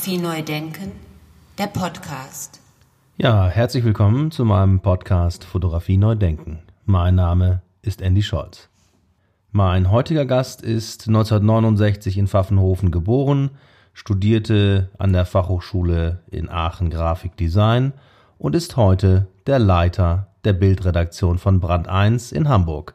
Fotografie neu denken, der Podcast. Ja, herzlich willkommen zu meinem Podcast Fotografie neu denken. Mein Name ist Andy Scholz. Mein heutiger Gast ist 1969 in Pfaffenhofen geboren, studierte an der Fachhochschule in Aachen Grafikdesign und ist heute der Leiter der Bildredaktion von Brand 1 in Hamburg.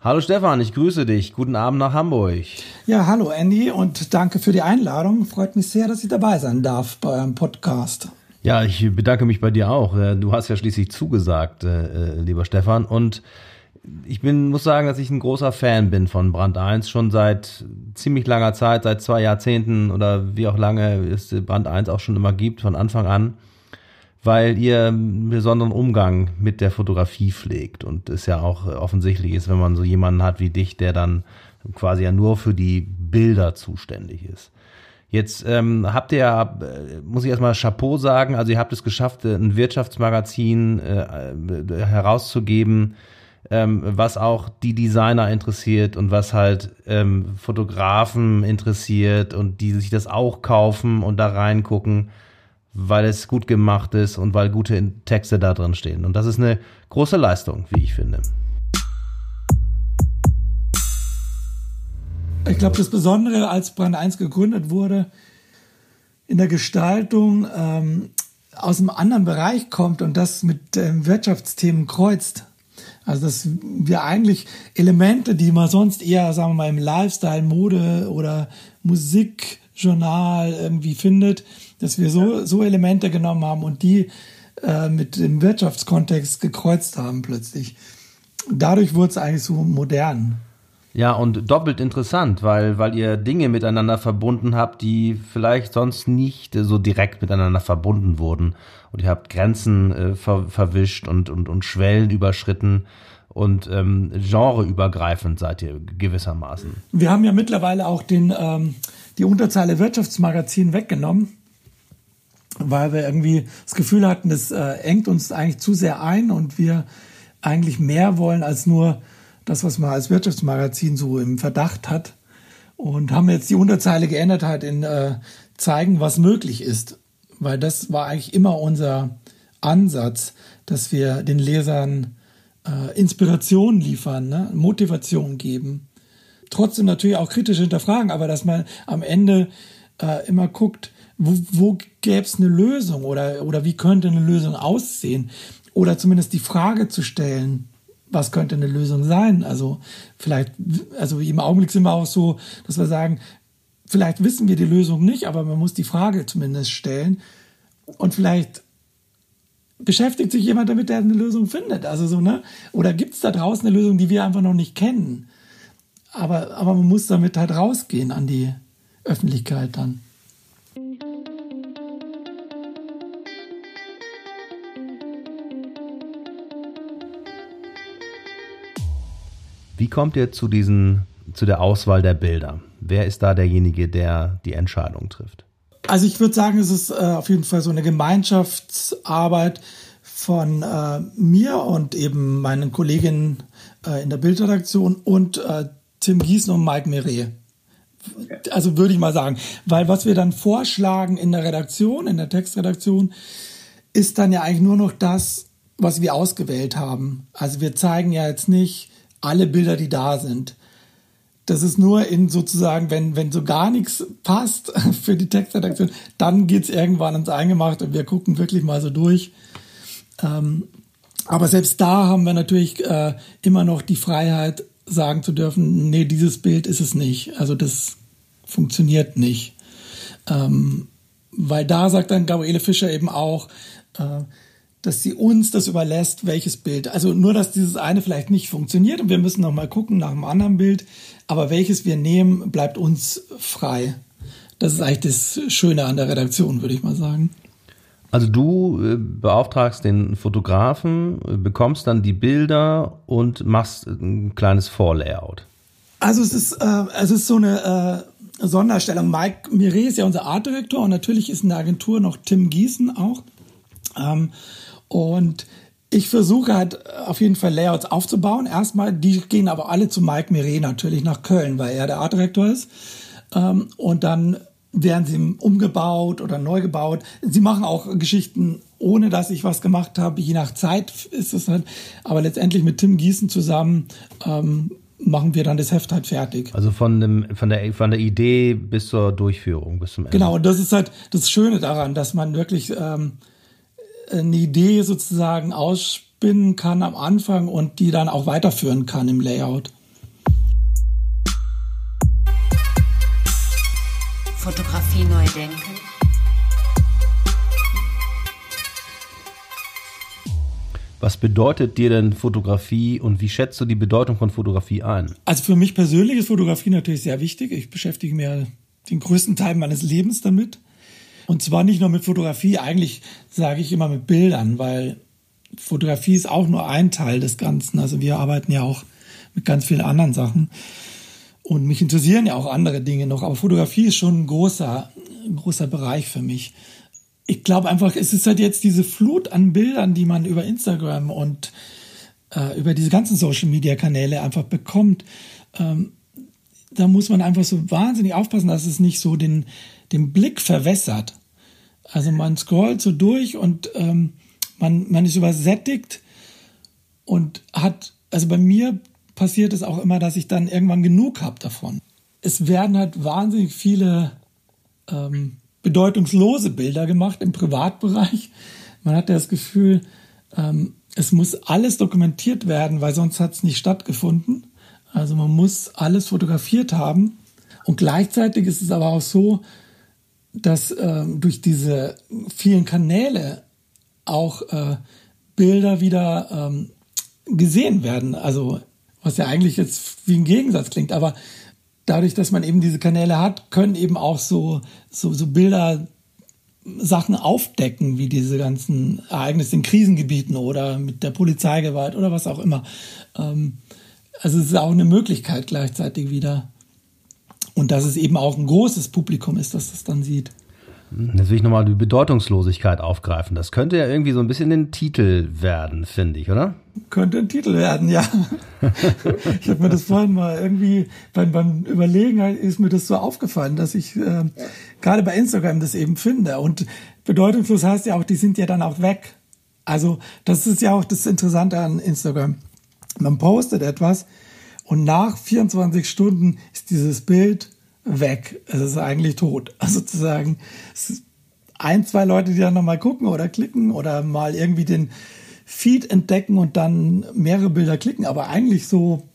Hallo Stefan, ich grüße dich. Guten Abend nach Hamburg. Ja, hallo Andy und danke für die Einladung. Freut mich sehr, dass ich dabei sein darf bei eurem Podcast. Ja, ich bedanke mich bei dir auch. Äh, du hast ja schließlich zugesagt, äh, äh, lieber Stefan. Und ich bin, muss sagen, dass ich ein großer Fan bin von Brand 1, schon seit ziemlich langer Zeit, seit zwei Jahrzehnten oder wie auch lange es Brand 1 auch schon immer gibt, von Anfang an weil ihr einen besonderen Umgang mit der Fotografie pflegt und es ja auch offensichtlich ist, wenn man so jemanden hat wie dich, der dann quasi ja nur für die Bilder zuständig ist. Jetzt ähm, habt ihr ja, äh, muss ich erstmal Chapeau sagen, also ihr habt es geschafft, äh, ein Wirtschaftsmagazin äh, äh, herauszugeben, ähm, was auch die Designer interessiert und was halt ähm, Fotografen interessiert und die sich das auch kaufen und da reingucken weil es gut gemacht ist und weil gute Texte da drin stehen. Und das ist eine große Leistung, wie ich finde. Ich glaube, das Besondere, als Brand 1 gegründet wurde, in der Gestaltung ähm, aus einem anderen Bereich kommt und das mit ähm, Wirtschaftsthemen kreuzt. Also dass wir eigentlich Elemente, die man sonst eher, sagen wir mal, im Lifestyle, Mode oder Musikjournal irgendwie findet, dass wir so, so Elemente genommen haben und die äh, mit dem Wirtschaftskontext gekreuzt haben plötzlich. Dadurch wurde es eigentlich so modern. Ja, und doppelt interessant, weil, weil ihr Dinge miteinander verbunden habt, die vielleicht sonst nicht so direkt miteinander verbunden wurden. Und ihr habt Grenzen äh, ver verwischt und, und, und Schwellen überschritten und ähm, genreübergreifend seid ihr gewissermaßen. Wir haben ja mittlerweile auch den, ähm, die Unterzeile Wirtschaftsmagazin weggenommen weil wir irgendwie das Gefühl hatten, das äh, engt uns eigentlich zu sehr ein und wir eigentlich mehr wollen als nur das, was man als Wirtschaftsmagazin so im Verdacht hat. Und haben jetzt die Unterzeile geändert halt in äh, zeigen, was möglich ist. Weil das war eigentlich immer unser Ansatz, dass wir den Lesern äh, Inspiration liefern, ne? Motivation geben. Trotzdem natürlich auch kritisch hinterfragen, aber dass man am Ende äh, immer guckt, wo, wo gäbe es eine Lösung oder, oder wie könnte eine Lösung aussehen? Oder zumindest die Frage zu stellen, was könnte eine Lösung sein? Also vielleicht, also im Augenblick sind wir auch so, dass wir sagen, vielleicht wissen wir die Lösung nicht, aber man muss die Frage zumindest stellen. Und vielleicht beschäftigt sich jemand damit, der eine Lösung findet. Also so, ne? Oder gibt es da draußen eine Lösung, die wir einfach noch nicht kennen? Aber, aber man muss damit halt rausgehen an die Öffentlichkeit dann. Wie kommt ihr zu diesen, zu der Auswahl der Bilder? Wer ist da derjenige, der die Entscheidung trifft? Also ich würde sagen, es ist äh, auf jeden Fall so eine Gemeinschaftsarbeit von äh, mir und eben meinen Kolleginnen äh, in der Bildredaktion und äh, Tim Gießen und Mike Meret. Also würde ich mal sagen, weil was wir dann vorschlagen in der Redaktion, in der Textredaktion, ist dann ja eigentlich nur noch das, was wir ausgewählt haben. Also wir zeigen ja jetzt nicht alle Bilder, die da sind. Das ist nur in sozusagen, wenn, wenn so gar nichts passt für die Textredaktion, dann geht's irgendwann ins Eingemacht und wir gucken wirklich mal so durch. Ähm, aber selbst da haben wir natürlich äh, immer noch die Freiheit, sagen zu dürfen, nee, dieses Bild ist es nicht. Also das funktioniert nicht. Ähm, weil da sagt dann Gabriele Fischer eben auch, äh, dass sie uns das überlässt, welches Bild. Also nur, dass dieses eine vielleicht nicht funktioniert und wir müssen noch mal gucken nach einem anderen Bild. Aber welches wir nehmen, bleibt uns frei. Das ist eigentlich das Schöne an der Redaktion, würde ich mal sagen. Also du äh, beauftragst den Fotografen, äh, bekommst dann die Bilder und machst ein kleines Vorlayout. Also es ist, äh, es ist so eine äh, Sonderstellung. Mike Mire ist ja unser Artdirektor und natürlich ist in der Agentur noch Tim Gießen auch. Ähm, und ich versuche halt auf jeden Fall Layouts aufzubauen. Erstmal, die gehen aber alle zu Mike Mire natürlich nach Köln, weil er der Artdirektor ist. Ähm, und dann werden sie umgebaut oder neu gebaut. Sie machen auch Geschichten, ohne dass ich was gemacht habe. Je nach Zeit ist es halt. Aber letztendlich mit Tim Gießen zusammen ähm, machen wir dann das Heft halt fertig. Also von, dem, von, der, von der Idee bis zur Durchführung, bis zum Ende. Genau, und das ist halt das Schöne daran, dass man wirklich ähm, eine Idee sozusagen ausspinnen kann am Anfang und die dann auch weiterführen kann im Layout. Fotografie neu denken. Was bedeutet dir denn Fotografie und wie schätzt du die Bedeutung von Fotografie ein? Also für mich persönlich ist Fotografie natürlich sehr wichtig. Ich beschäftige mich den größten Teil meines Lebens damit. Und zwar nicht nur mit Fotografie, eigentlich sage ich immer mit Bildern, weil Fotografie ist auch nur ein Teil des Ganzen. Also wir arbeiten ja auch mit ganz vielen anderen Sachen. Und mich interessieren ja auch andere Dinge noch. Aber Fotografie ist schon ein großer, ein großer Bereich für mich. Ich glaube einfach, es ist halt jetzt diese Flut an Bildern, die man über Instagram und äh, über diese ganzen Social-Media-Kanäle einfach bekommt. Ähm, da muss man einfach so wahnsinnig aufpassen, dass es nicht so den, den Blick verwässert. Also man scrollt so durch und ähm, man, man ist übersättigt und hat, also bei mir passiert es auch immer, dass ich dann irgendwann genug habe davon. Es werden halt wahnsinnig viele ähm, bedeutungslose Bilder gemacht im Privatbereich. Man hat ja das Gefühl, ähm, es muss alles dokumentiert werden, weil sonst hat es nicht stattgefunden. Also man muss alles fotografiert haben. Und gleichzeitig ist es aber auch so, dass äh, durch diese vielen Kanäle auch äh, Bilder wieder ähm, gesehen werden. Also was ja eigentlich jetzt wie ein Gegensatz klingt, aber dadurch, dass man eben diese Kanäle hat, können eben auch so, so, so Bilder Sachen aufdecken, wie diese ganzen Ereignisse in Krisengebieten oder mit der Polizeigewalt oder was auch immer. Ähm, also es ist auch eine Möglichkeit gleichzeitig wieder. Und dass es eben auch ein großes Publikum ist, das das dann sieht. Jetzt will ich nochmal die Bedeutungslosigkeit aufgreifen. Das könnte ja irgendwie so ein bisschen ein Titel werden, finde ich, oder? Könnte ein Titel werden, ja. ich habe mir das vorhin mal irgendwie beim, beim Überlegen ist mir das so aufgefallen, dass ich äh, gerade bei Instagram das eben finde. Und bedeutungslos heißt ja auch, die sind ja dann auch weg. Also das ist ja auch das Interessante an Instagram. Man postet etwas und nach 24 Stunden ist dieses Bild weg. Es ist eigentlich tot. Also sozusagen ein, zwei Leute, die dann nochmal gucken oder klicken oder mal irgendwie den Feed entdecken und dann mehrere Bilder klicken. Aber eigentlich so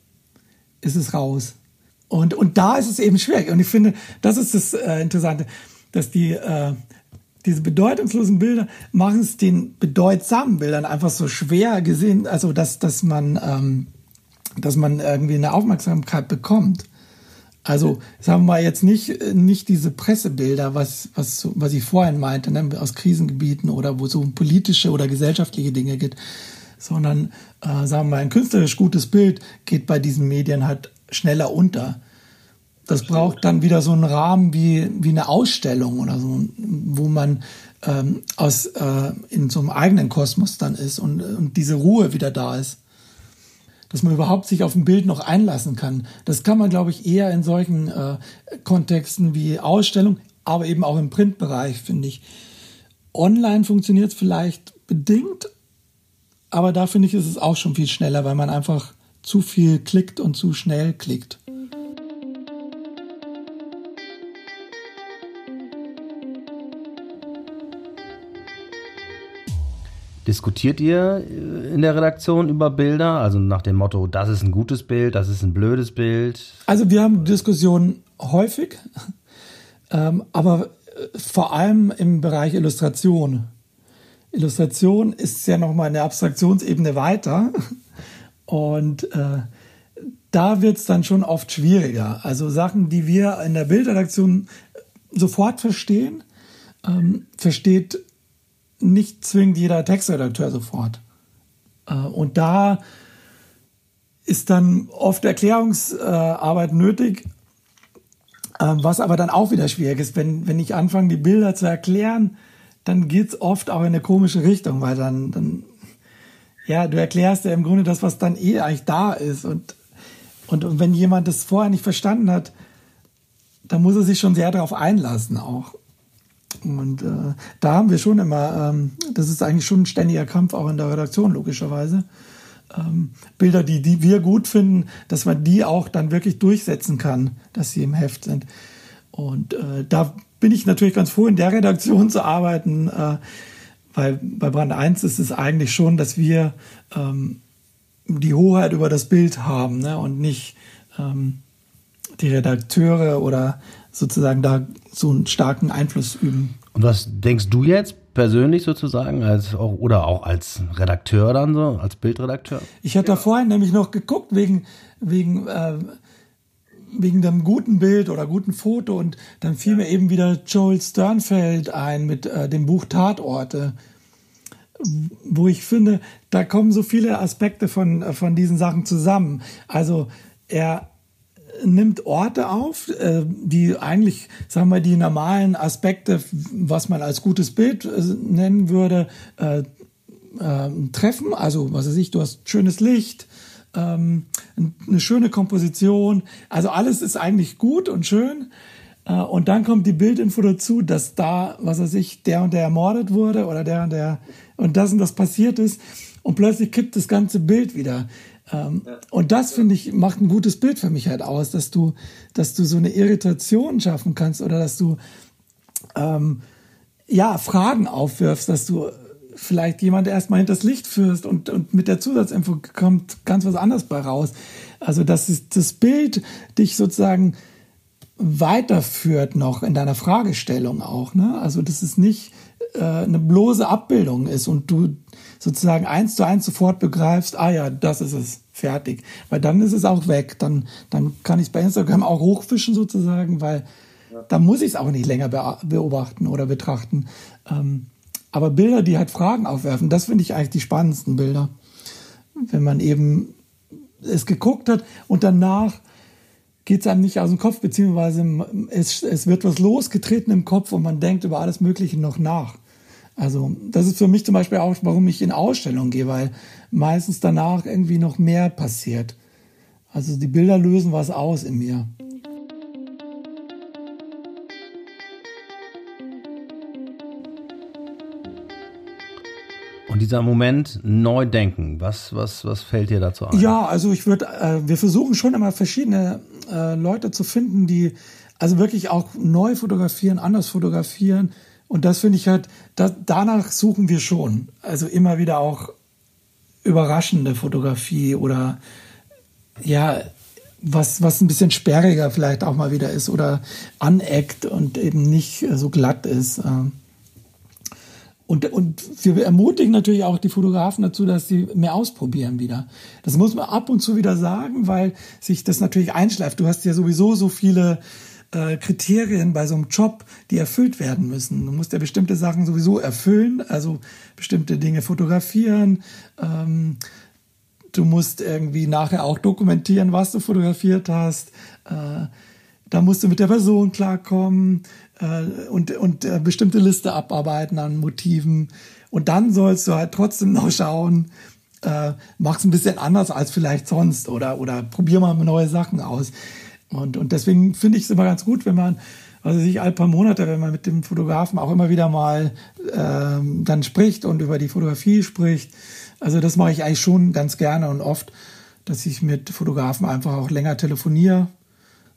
ist es raus. Und, und da ist es eben schwierig. Und ich finde, das ist das äh, Interessante, dass die, äh, diese bedeutungslosen Bilder machen es den bedeutsamen Bildern einfach so schwer gesehen, also dass, dass man, ähm, dass man irgendwie eine Aufmerksamkeit bekommt. Also sagen wir mal jetzt nicht, nicht diese Pressebilder, was, was, was ich vorhin meinte, ne, aus Krisengebieten oder wo so politische oder gesellschaftliche Dinge geht, sondern äh, sagen wir mal, ein künstlerisch gutes Bild geht bei diesen Medien halt schneller unter. Das braucht dann wieder so einen Rahmen wie, wie eine Ausstellung oder so, wo man ähm, aus, äh, in so einem eigenen Kosmos dann ist und, und diese Ruhe wieder da ist dass man überhaupt sich auf ein Bild noch einlassen kann. Das kann man, glaube ich, eher in solchen äh, Kontexten wie Ausstellung, aber eben auch im Printbereich, finde ich. Online funktioniert es vielleicht bedingt, aber da finde ich, ist es auch schon viel schneller, weil man einfach zu viel klickt und zu schnell klickt. Diskutiert ihr äh, in der Redaktion über Bilder? Also nach dem Motto, das ist ein gutes Bild, das ist ein blödes Bild? Also wir haben Diskussionen häufig, ähm, aber äh, vor allem im Bereich Illustration. Illustration ist ja nochmal eine Abstraktionsebene weiter und äh, da wird es dann schon oft schwieriger. Also Sachen, die wir in der Bildredaktion sofort verstehen, ähm, versteht nicht zwingend jeder Textredakteur sofort. Äh, und da ist dann oft Erklärungsarbeit nötig, äh, was aber dann auch wieder schwierig ist. Wenn, wenn ich anfange, die Bilder zu erklären, dann geht es oft auch in eine komische Richtung, weil dann, dann ja, du erklärst ja im Grunde das, was dann eh eigentlich da ist. Und, und, und wenn jemand das vorher nicht verstanden hat, dann muss er sich schon sehr darauf einlassen auch. Und äh, da haben wir schon immer, ähm, das ist eigentlich schon ein ständiger Kampf auch in der Redaktion, logischerweise. Ähm, Bilder, die, die wir gut finden, dass man die auch dann wirklich durchsetzen kann, dass sie im Heft sind. Und äh, da bin ich natürlich ganz froh, in der Redaktion zu arbeiten, äh, weil bei Brand 1 ist es eigentlich schon, dass wir ähm, die Hoheit über das Bild haben ne? und nicht ähm, die Redakteure oder sozusagen da so einen starken Einfluss üben. Und was denkst du jetzt persönlich sozusagen als auch, oder auch als Redakteur dann so, als Bildredakteur? Ich hatte ja. vorhin nämlich noch geguckt wegen wegen äh, wegen dem guten Bild oder guten Foto und dann fiel mir eben wieder Joel Sternfeld ein mit äh, dem Buch Tatorte, wo ich finde, da kommen so viele Aspekte von, äh, von diesen Sachen zusammen. Also er nimmt Orte auf, äh, die eigentlich, sagen wir, die normalen Aspekte, was man als gutes Bild äh, nennen würde, äh, treffen. Also, was weiß ich, du hast schönes Licht, ähm, eine schöne Komposition. Also alles ist eigentlich gut und schön. Und dann kommt die Bildinfo dazu, dass da, was weiß ich, der und der ermordet wurde oder der und der und das und das passiert ist. Und plötzlich kippt das ganze Bild wieder. Ähm, ja. Und das finde ich macht ein gutes Bild für mich halt aus, dass du, dass du so eine Irritation schaffen kannst oder dass du ähm, ja Fragen aufwirfst, dass du vielleicht jemand erstmal hinters Licht führst und, und mit der Zusatzinfo kommt ganz was anderes bei raus. Also, dass das Bild dich sozusagen weiterführt noch in deiner Fragestellung auch. Ne? Also, dass es nicht eine bloße Abbildung ist und du sozusagen eins zu eins sofort begreifst, ah ja, das ist es, fertig. Weil dann ist es auch weg. Dann, dann kann ich es bei Instagram auch hochfischen sozusagen, weil ja. da muss ich es auch nicht länger beobachten oder betrachten. Ähm, aber Bilder, die halt Fragen aufwerfen, das finde ich eigentlich die spannendsten Bilder. Wenn man eben es geguckt hat und danach geht es einem nicht aus dem Kopf, beziehungsweise es, es wird was losgetreten im Kopf und man denkt über alles Mögliche noch nach. Also das ist für mich zum Beispiel auch, warum ich in Ausstellungen gehe, weil meistens danach irgendwie noch mehr passiert. Also die Bilder lösen was aus in mir. Und dieser Moment neu denken, was, was, was fällt dir dazu ein? Ja, also ich würde, äh, wir versuchen schon immer verschiedene äh, Leute zu finden, die also wirklich auch neu fotografieren, anders fotografieren. Und das finde ich halt, da, danach suchen wir schon. Also immer wieder auch überraschende Fotografie oder ja, was, was ein bisschen sperriger vielleicht auch mal wieder ist oder aneckt und eben nicht so glatt ist. Äh. Und, und wir ermutigen natürlich auch die Fotografen dazu, dass sie mehr ausprobieren wieder. Das muss man ab und zu wieder sagen, weil sich das natürlich einschleift. Du hast ja sowieso so viele äh, Kriterien bei so einem Job, die erfüllt werden müssen. Du musst ja bestimmte Sachen sowieso erfüllen, also bestimmte Dinge fotografieren. Ähm, du musst irgendwie nachher auch dokumentieren, was du fotografiert hast. Äh, da musst du mit der Person klarkommen äh, und, und äh, bestimmte Liste abarbeiten an Motiven. Und dann sollst du halt trotzdem noch schauen, äh, mach's ein bisschen anders als vielleicht sonst oder, oder probier mal neue Sachen aus. Und, und deswegen finde ich es immer ganz gut, wenn man, also sich ein paar Monate, wenn man mit dem Fotografen auch immer wieder mal ähm, dann spricht und über die Fotografie spricht. Also das mache ich eigentlich schon ganz gerne und oft, dass ich mit Fotografen einfach auch länger telefoniere.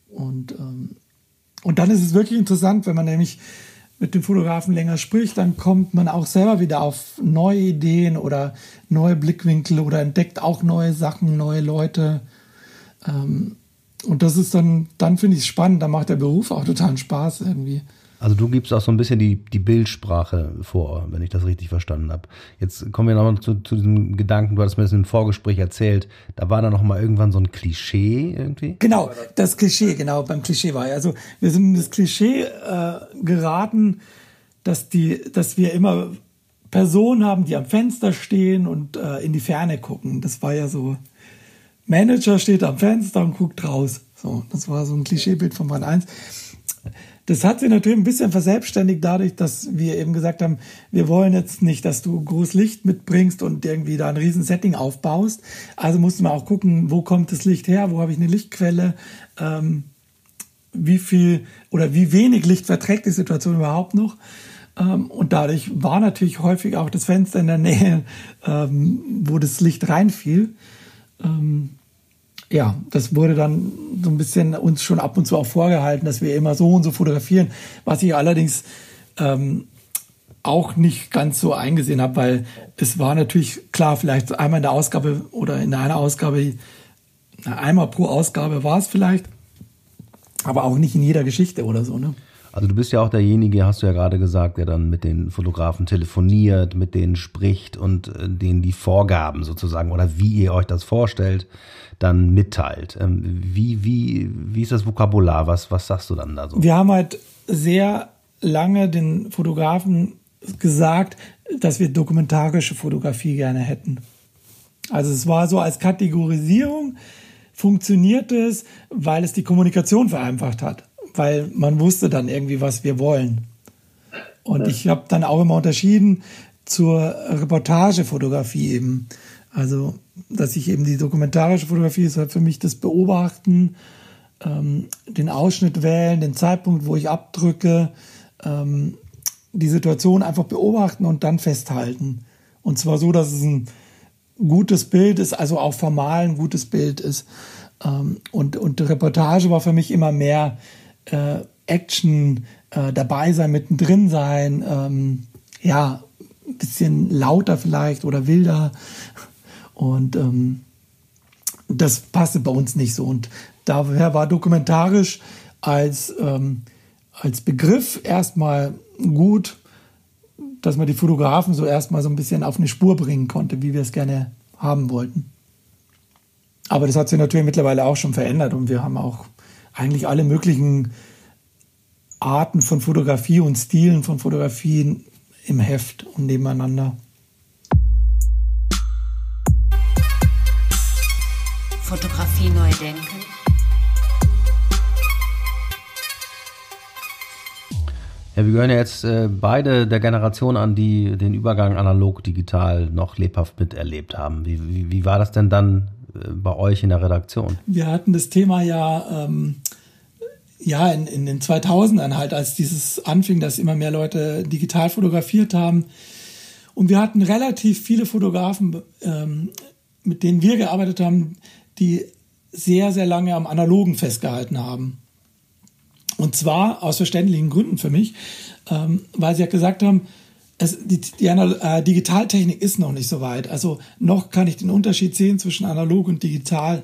Und ähm, und dann ist es wirklich interessant, wenn man nämlich mit dem Fotografen länger spricht, dann kommt man auch selber wieder auf neue Ideen oder neue Blickwinkel oder entdeckt auch neue Sachen, neue Leute. Ähm, und das ist dann, dann finde ich es spannend, dann macht der Beruf auch total Spaß irgendwie. Also du gibst auch so ein bisschen die, die Bildsprache vor, wenn ich das richtig verstanden habe. Jetzt kommen wir nochmal zu, zu diesem Gedanken, du hattest mir das im Vorgespräch erzählt, da war da nochmal irgendwann so ein Klischee irgendwie? Genau, das Klischee, genau, beim Klischee war ja. Also wir sind in das Klischee äh, geraten, dass, die, dass wir immer Personen haben, die am Fenster stehen und äh, in die Ferne gucken. Das war ja so, Manager steht am Fenster und guckt raus. So, das war so ein Klischeebild von Band 1 das hat sich natürlich ein bisschen verselbstständigt dadurch, dass wir eben gesagt haben, wir wollen jetzt nicht, dass du groß Licht mitbringst und irgendwie da ein riesen Setting aufbaust. Also mussten wir auch gucken, wo kommt das Licht her, wo habe ich eine Lichtquelle, ähm, wie viel oder wie wenig Licht verträgt die Situation überhaupt noch. Ähm, und dadurch war natürlich häufig auch das Fenster in der Nähe, ähm, wo das Licht reinfiel. Ähm, ja, das wurde dann so ein bisschen uns schon ab und zu auch vorgehalten, dass wir immer so und so fotografieren, was ich allerdings ähm, auch nicht ganz so eingesehen habe, weil es war natürlich klar, vielleicht einmal in der Ausgabe oder in einer Ausgabe, einmal pro Ausgabe war es vielleicht, aber auch nicht in jeder Geschichte oder so, ne? Also du bist ja auch derjenige, hast du ja gerade gesagt, der dann mit den Fotografen telefoniert, mit denen spricht und äh, denen die Vorgaben sozusagen oder wie ihr euch das vorstellt, dann mitteilt. Ähm, wie, wie, wie ist das Vokabular? Was, was sagst du dann da so? Wir haben halt sehr lange den Fotografen gesagt, dass wir dokumentarische Fotografie gerne hätten. Also es war so als Kategorisierung funktioniert es, weil es die Kommunikation vereinfacht hat weil man wusste dann irgendwie, was wir wollen. Und ich habe dann auch immer unterschieden zur Reportagefotografie eben. Also, dass ich eben die dokumentarische Fotografie ist halt für mich das Beobachten, ähm, den Ausschnitt wählen, den Zeitpunkt, wo ich abdrücke, ähm, die Situation einfach beobachten und dann festhalten. Und zwar so, dass es ein gutes Bild ist, also auch formal ein gutes Bild ist. Ähm, und, und die Reportage war für mich immer mehr äh, Action äh, dabei sein, mittendrin sein, ähm, ja, ein bisschen lauter vielleicht oder wilder. Und ähm, das passte bei uns nicht so. Und daher war dokumentarisch als, ähm, als Begriff erstmal gut, dass man die Fotografen so erstmal so ein bisschen auf eine Spur bringen konnte, wie wir es gerne haben wollten. Aber das hat sich natürlich mittlerweile auch schon verändert und wir haben auch eigentlich alle möglichen Arten von Fotografie und Stilen von Fotografien im Heft und nebeneinander. Fotografie neu denken. Ja, wir gehören ja jetzt äh, beide der Generation an, die den Übergang analog-digital noch lebhaft miterlebt haben. Wie, wie, wie, war das denn dann äh, bei euch in der Redaktion? Wir hatten das Thema ja ähm, ja, in, in den 2000ern halt, als dieses anfing, dass immer mehr Leute digital fotografiert haben. Und wir hatten relativ viele Fotografen, ähm, mit denen wir gearbeitet haben, die sehr, sehr lange am Analogen festgehalten haben. Und zwar aus verständlichen Gründen für mich, ähm, weil sie ja gesagt haben, es, die, die äh, Digitaltechnik ist noch nicht so weit. Also noch kann ich den Unterschied sehen zwischen analog und digital.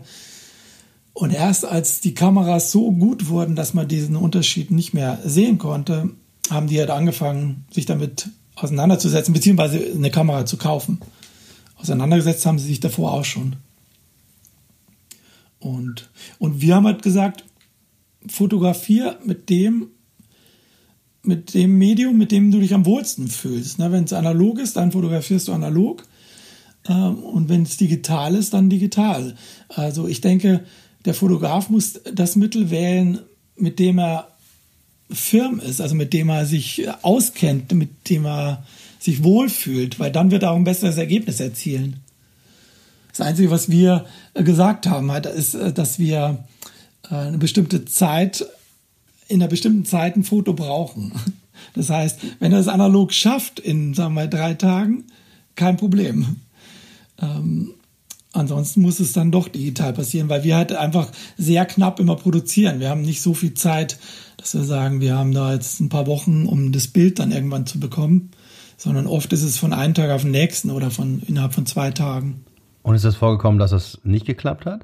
Und erst als die Kameras so gut wurden, dass man diesen Unterschied nicht mehr sehen konnte, haben die halt angefangen, sich damit auseinanderzusetzen, beziehungsweise eine Kamera zu kaufen. Auseinandergesetzt haben sie sich davor auch schon. Und, und wir haben halt gesagt, fotografier mit dem, mit dem Medium, mit dem du dich am wohlsten fühlst. Ne, wenn es analog ist, dann fotografierst du analog. Ähm, und wenn es digital ist, dann digital. Also ich denke, der Fotograf muss das Mittel wählen, mit dem er firm ist, also mit dem er sich auskennt, mit dem er sich wohlfühlt, weil dann wird er auch ein besseres Ergebnis erzielen. Das Einzige, was wir gesagt haben, ist, dass wir äh, eine bestimmte Zeit, in einer bestimmten Zeit ein Foto brauchen. Das heißt, wenn er es analog schafft in, sagen wir, drei Tagen, kein Problem. Ähm, Ansonsten muss es dann doch digital passieren, weil wir halt einfach sehr knapp immer produzieren. Wir haben nicht so viel Zeit, dass wir sagen, wir haben da jetzt ein paar Wochen, um das Bild dann irgendwann zu bekommen, sondern oft ist es von einem Tag auf den nächsten oder von innerhalb von zwei Tagen. Und ist es vorgekommen, dass es nicht geklappt hat?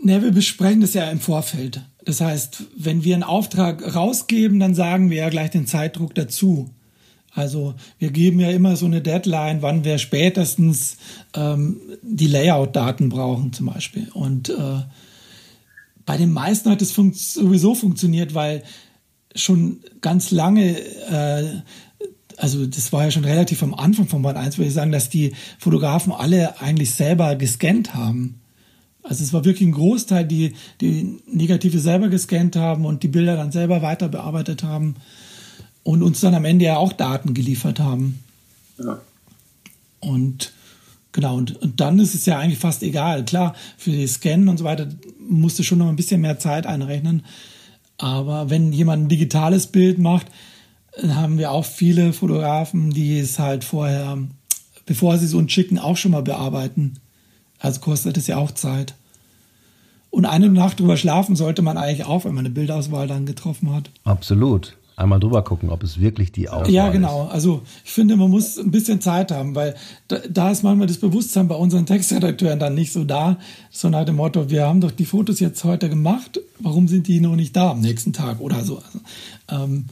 Ne, wir besprechen das ja im Vorfeld. Das heißt, wenn wir einen Auftrag rausgeben, dann sagen wir ja gleich den Zeitdruck dazu. Also wir geben ja immer so eine Deadline, wann wir spätestens ähm, die Layout-Daten brauchen zum Beispiel. Und äh, bei den meisten hat es fun sowieso funktioniert, weil schon ganz lange, äh, also das war ja schon relativ am Anfang von Band 1, würde ich sagen, dass die Fotografen alle eigentlich selber gescannt haben. Also es war wirklich ein Großteil, die die Negative selber gescannt haben und die Bilder dann selber weiter bearbeitet haben und uns dann am Ende ja auch Daten geliefert haben. Ja. Und genau, und, und dann ist es ja eigentlich fast egal. Klar, für die Scannen und so weiter musste schon noch ein bisschen mehr Zeit einrechnen. Aber wenn jemand ein digitales Bild macht, haben wir auch viele Fotografen, die es halt vorher, bevor sie so ein schicken, auch schon mal bearbeiten. Also kostet es ja auch Zeit. Und eine Nacht drüber schlafen sollte man eigentlich auch, wenn man eine Bildauswahl dann getroffen hat. Absolut. Einmal drüber gucken, ob es wirklich die Auswahl ist. Ja, genau. Also ich finde, man muss ein bisschen Zeit haben, weil da, da ist manchmal das Bewusstsein bei unseren Textredakteuren dann nicht so da, so nach dem Motto, wir haben doch die Fotos jetzt heute gemacht, warum sind die noch nicht da am nächsten Tag oder so. Also, ähm,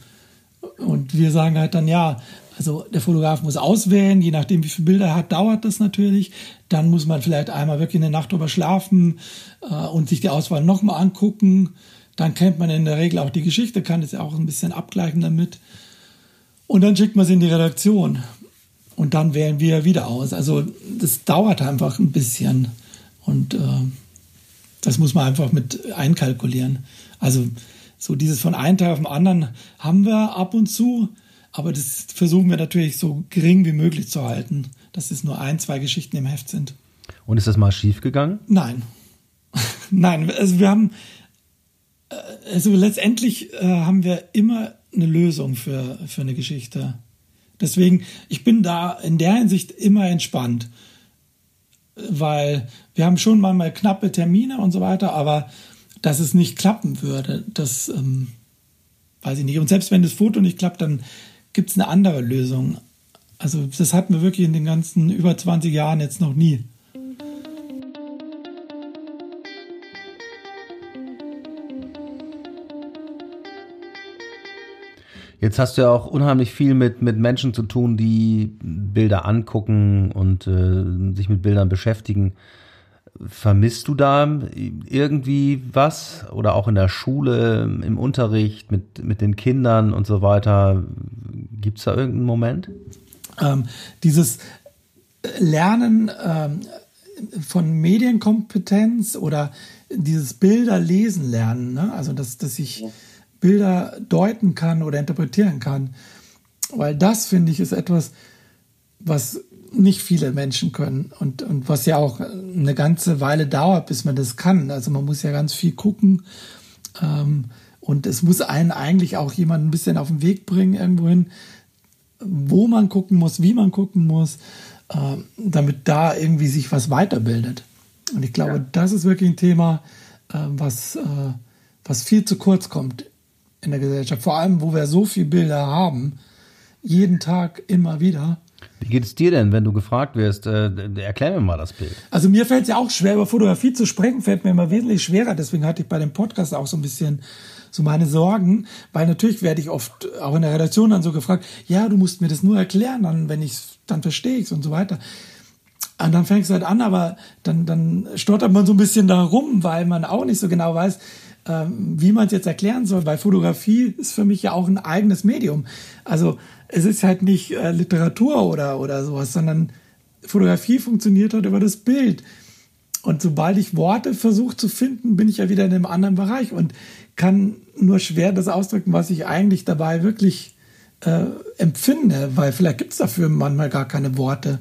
und wir sagen halt dann, ja, also der Fotograf muss auswählen, je nachdem, wie viele Bilder er hat, dauert das natürlich. Dann muss man vielleicht einmal wirklich eine Nacht drüber schlafen äh, und sich die Auswahl nochmal angucken. Dann kennt man in der Regel auch die Geschichte, kann es ja auch ein bisschen abgleichen damit. Und dann schickt man sie in die Redaktion. Und dann wählen wir wieder aus. Also das dauert einfach ein bisschen. Und äh, das muss man einfach mit einkalkulieren. Also so dieses von einem Tag auf den anderen haben wir ab und zu. Aber das versuchen wir natürlich so gering wie möglich zu halten, dass es nur ein, zwei Geschichten im Heft sind. Und ist das mal schief gegangen? Nein. Nein, also wir haben, also letztendlich äh, haben wir immer eine Lösung für, für eine Geschichte. Deswegen, ich bin da in der Hinsicht immer entspannt, weil wir haben schon manchmal knappe Termine und so weiter, aber dass es nicht klappen würde, das ähm, weiß ich nicht. Und selbst wenn das Foto nicht klappt, dann gibt es eine andere Lösung. Also das hatten wir wirklich in den ganzen über 20 Jahren jetzt noch nie. Jetzt hast du ja auch unheimlich viel mit, mit Menschen zu tun, die Bilder angucken und äh, sich mit Bildern beschäftigen. Vermisst du da irgendwie was? Oder auch in der Schule, im Unterricht, mit, mit den Kindern und so weiter? Gibt es da irgendeinen Moment? Ähm, dieses Lernen ähm, von Medienkompetenz oder dieses Bilder lesen lernen, ne? also dass, dass ich Bilder deuten kann oder interpretieren kann. Weil das, finde ich, ist etwas, was nicht viele Menschen können und, und was ja auch eine ganze Weile dauert, bis man das kann. Also man muss ja ganz viel gucken ähm, und es muss einen eigentlich auch jemand ein bisschen auf den Weg bringen irgendwohin, wo man gucken muss, wie man gucken muss, äh, damit da irgendwie sich was weiterbildet. Und ich glaube, ja. das ist wirklich ein Thema, äh, was, äh, was viel zu kurz kommt in der Gesellschaft. Vor allem, wo wir so viele Bilder haben, jeden Tag immer wieder wie geht es dir denn, wenn du gefragt wirst, äh, erklär mir mal das Bild? Also mir fällt es ja auch schwer, über Fotografie zu sprechen, fällt mir immer wesentlich schwerer. Deswegen hatte ich bei dem Podcast auch so ein bisschen so meine Sorgen, weil natürlich werde ich oft auch in der Redaktion dann so gefragt, ja, du musst mir das nur erklären, dann, wenn ich dann verstehe ich und so weiter. Und dann fängst du halt an, aber dann, dann stottert man so ein bisschen da rum, weil man auch nicht so genau weiß, ähm, wie man es jetzt erklären soll, weil Fotografie ist für mich ja auch ein eigenes Medium. Also es ist halt nicht äh, Literatur oder, oder sowas, sondern Fotografie funktioniert halt über das Bild. Und sobald ich Worte versuche zu finden, bin ich ja wieder in einem anderen Bereich und kann nur schwer das ausdrücken, was ich eigentlich dabei wirklich äh, empfinde, weil vielleicht gibt es dafür manchmal gar keine Worte.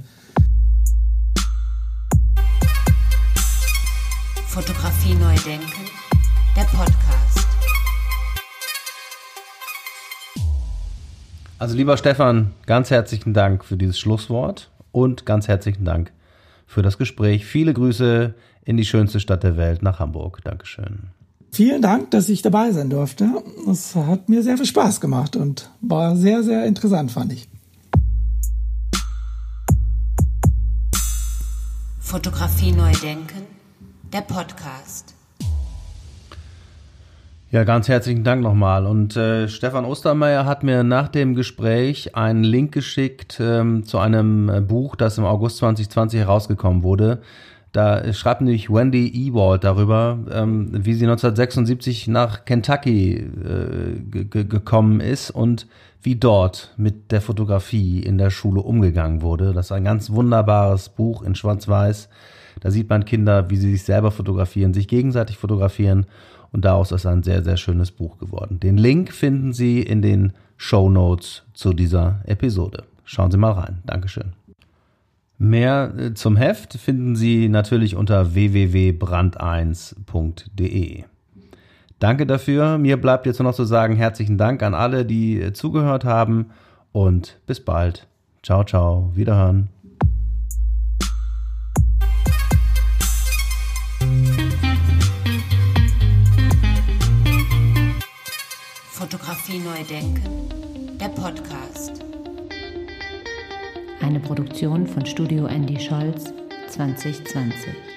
Fotografie neu denken, der Podcast. Also lieber Stefan, ganz herzlichen Dank für dieses Schlusswort und ganz herzlichen Dank für das Gespräch. Viele Grüße in die schönste Stadt der Welt, nach Hamburg. Dankeschön. Vielen Dank, dass ich dabei sein durfte. Es hat mir sehr viel Spaß gemacht und war sehr, sehr interessant, fand ich. Fotografie neu denken, der Podcast. Ja, ganz herzlichen Dank nochmal. Und äh, Stefan Ostermeier hat mir nach dem Gespräch einen Link geschickt ähm, zu einem äh, Buch, das im August 2020 herausgekommen wurde. Da schreibt nämlich Wendy Ewald darüber, ähm, wie sie 1976 nach Kentucky äh, gekommen ist und wie dort mit der Fotografie in der Schule umgegangen wurde. Das ist ein ganz wunderbares Buch in Schwarz-Weiß Da sieht man Kinder, wie sie sich selber fotografieren, sich gegenseitig fotografieren und daraus ist ein sehr, sehr schönes Buch geworden. Den Link finden Sie in den Show Notes zu dieser Episode. Schauen Sie mal rein. Dankeschön. Mehr äh, zum Heft finden Sie natürlich unter www.brand1.de. Danke dafür. Mir bleibt jetzt nur noch zu sagen, herzlichen Dank an alle, die äh, zugehört haben und bis bald. Ciao, ciao. Wiederhören. Fotografie neu denken, der Podcast. Eine Produktion von Studio Andy Scholz 2020.